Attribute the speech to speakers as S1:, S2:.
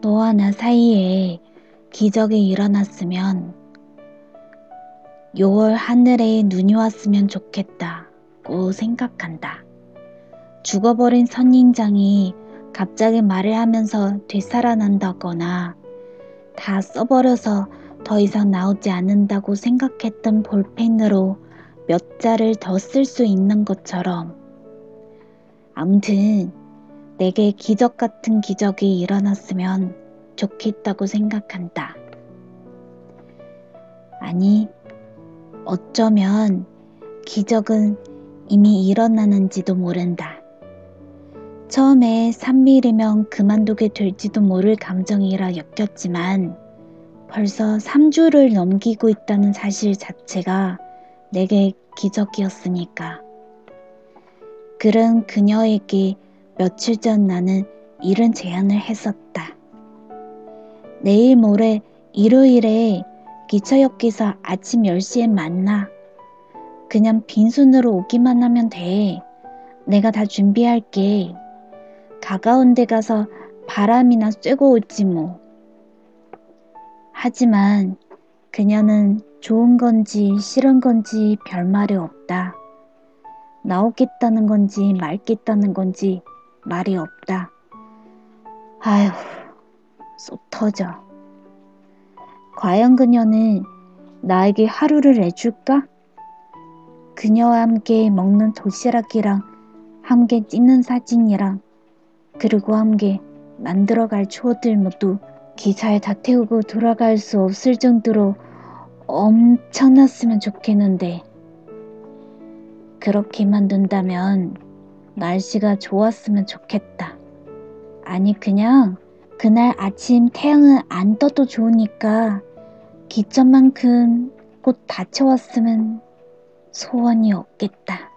S1: 너와 나 사이에 기적이 일어났으면 6월 하늘에 눈이 왔으면 좋겠다고 생각한다. 죽어버린 선인장이 갑자기 말을 하면서 되살아난다거나 다 써버려서 더 이상 나오지 않는다고 생각했던 볼펜으로 몇 자를 더 쓸 수 있는 것처럼 아무튼 내게 기적 같은 기적이 일어났으면 좋겠다고 생각한다. 아니, 어쩌면 기적은 이미 일어나는지도 모른다. 처음에 3밀이면 그만두게 될지도 모를 감정이라 엮였지만 벌써 3주를 넘기고 있다는 사실 자체가 내게 기적이었으니까. 그런 그녀에게 며칠 전 나는 이런 제안을 했었다. 내일 모레 일요일에 기차역에서 아침 10시에 만나. 그냥 빈손으로 오기만 하면 돼. 내가 다 준비할게. 가까운 데 가서 바람이나 쐬고 오지 뭐. 하지만 그녀는 좋은 건지 싫은 건지 별말이 없다. 나오겠다는 건지 말겠다는 건지 말이 없다. 아휴, 쏙 터져. 과연 그녀는 나에게 하루를 내줄까? 그녀와 함께 먹는 도시락이랑 함께 찍는 사진이랑 그리고 함께 만들어갈 추억들 모두 기차에 다 태우고 돌아갈 수 없을 정도로 엄청났으면 좋겠는데 그렇게만 둔다면 날씨가 좋았으면 좋겠다. 아니 그냥 그날 아침 태양은 안 떠도 좋으니까 기점만큼 곧 닫혀왔으면 소원이 없겠다.